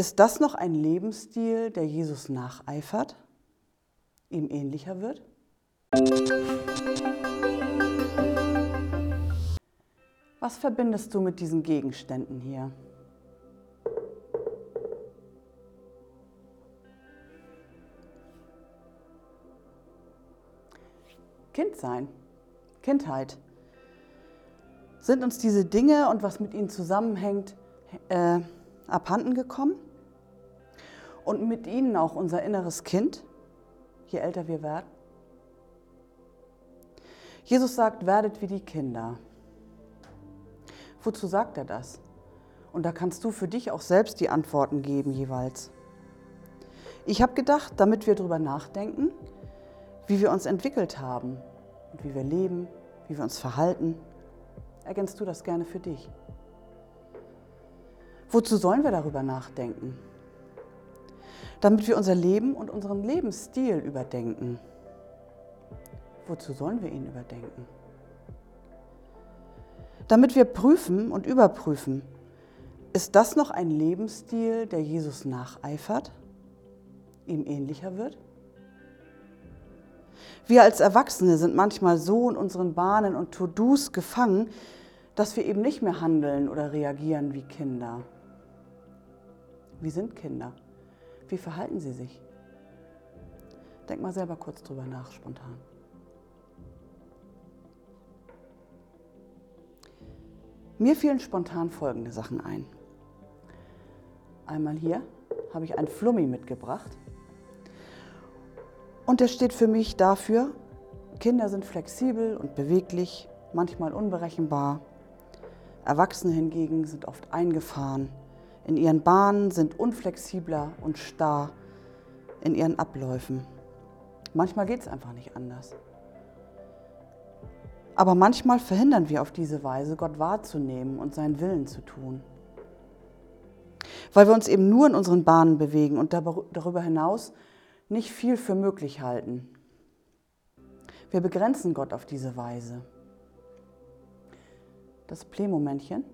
Ist das noch ein Lebensstil, der Jesus nacheifert, ihm ähnlicher wird? Was verbindest du mit diesen Gegenständen hier? Kind sein, Kindheit. Sind uns diese Dinge und was mit ihnen zusammenhängt äh, abhanden gekommen? Und mit ihnen auch unser inneres Kind, je älter wir werden? Jesus sagt, werdet wie die Kinder. Wozu sagt er das? Und da kannst du für dich auch selbst die Antworten geben jeweils. Ich habe gedacht, damit wir darüber nachdenken, wie wir uns entwickelt haben und wie wir leben, wie wir uns verhalten. Ergänzt du das gerne für dich? Wozu sollen wir darüber nachdenken? Damit wir unser Leben und unseren Lebensstil überdenken. Wozu sollen wir ihn überdenken? Damit wir prüfen und überprüfen, ist das noch ein Lebensstil, der Jesus nacheifert, ihm ähnlicher wird? Wir als Erwachsene sind manchmal so in unseren Bahnen und To-Dos gefangen, dass wir eben nicht mehr handeln oder reagieren wie Kinder. Wie sind Kinder? Wie verhalten sie sich? Denk mal selber kurz drüber nach, spontan. Mir fielen spontan folgende Sachen ein. Einmal hier habe ich ein Flummi mitgebracht. Und der steht für mich dafür, Kinder sind flexibel und beweglich, manchmal unberechenbar. Erwachsene hingegen sind oft eingefahren, in ihren Bahnen sind unflexibler und starr in ihren Abläufen. Manchmal geht es einfach nicht anders. Aber manchmal verhindern wir auf diese Weise, Gott wahrzunehmen und seinen Willen zu tun. Weil wir uns eben nur in unseren Bahnen bewegen und darüber hinaus nicht viel für möglich halten. Wir begrenzen Gott auf diese Weise. Das Playmomentchen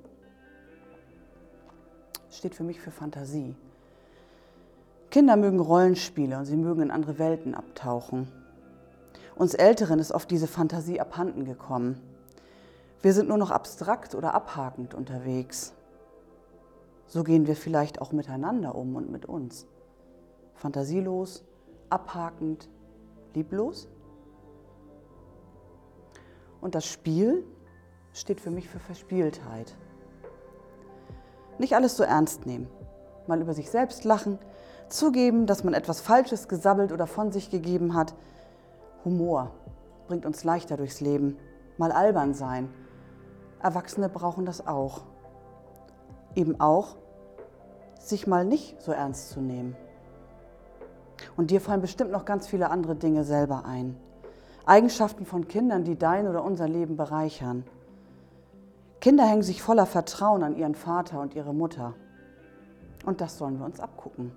steht für mich für Fantasie. Kinder mögen Rollenspiele und sie mögen in andere Welten abtauchen. Uns Älteren ist oft diese Fantasie abhanden gekommen. Wir sind nur noch abstrakt oder abhakend unterwegs. So gehen wir vielleicht auch miteinander um und mit uns. Fantasielos, abhakend, lieblos. Und das Spiel steht für mich für Verspieltheit. Nicht alles so ernst nehmen, mal über sich selbst lachen, zugeben, dass man etwas Falsches gesabbelt oder von sich gegeben hat. Humor bringt uns leichter durchs Leben, mal albern sein. Erwachsene brauchen das auch. Eben auch, sich mal nicht so ernst zu nehmen. Und dir fallen bestimmt noch ganz viele andere Dinge selber ein. Eigenschaften von Kindern, die dein oder unser Leben bereichern. Kinder hängen sich voller Vertrauen an ihren Vater und ihre Mutter. Und das sollen wir uns abgucken.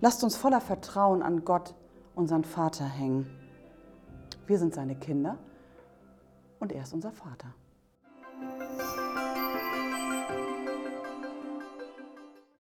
Lasst uns voller Vertrauen an Gott, unseren Vater, hängen. Wir sind seine Kinder und er ist unser Vater.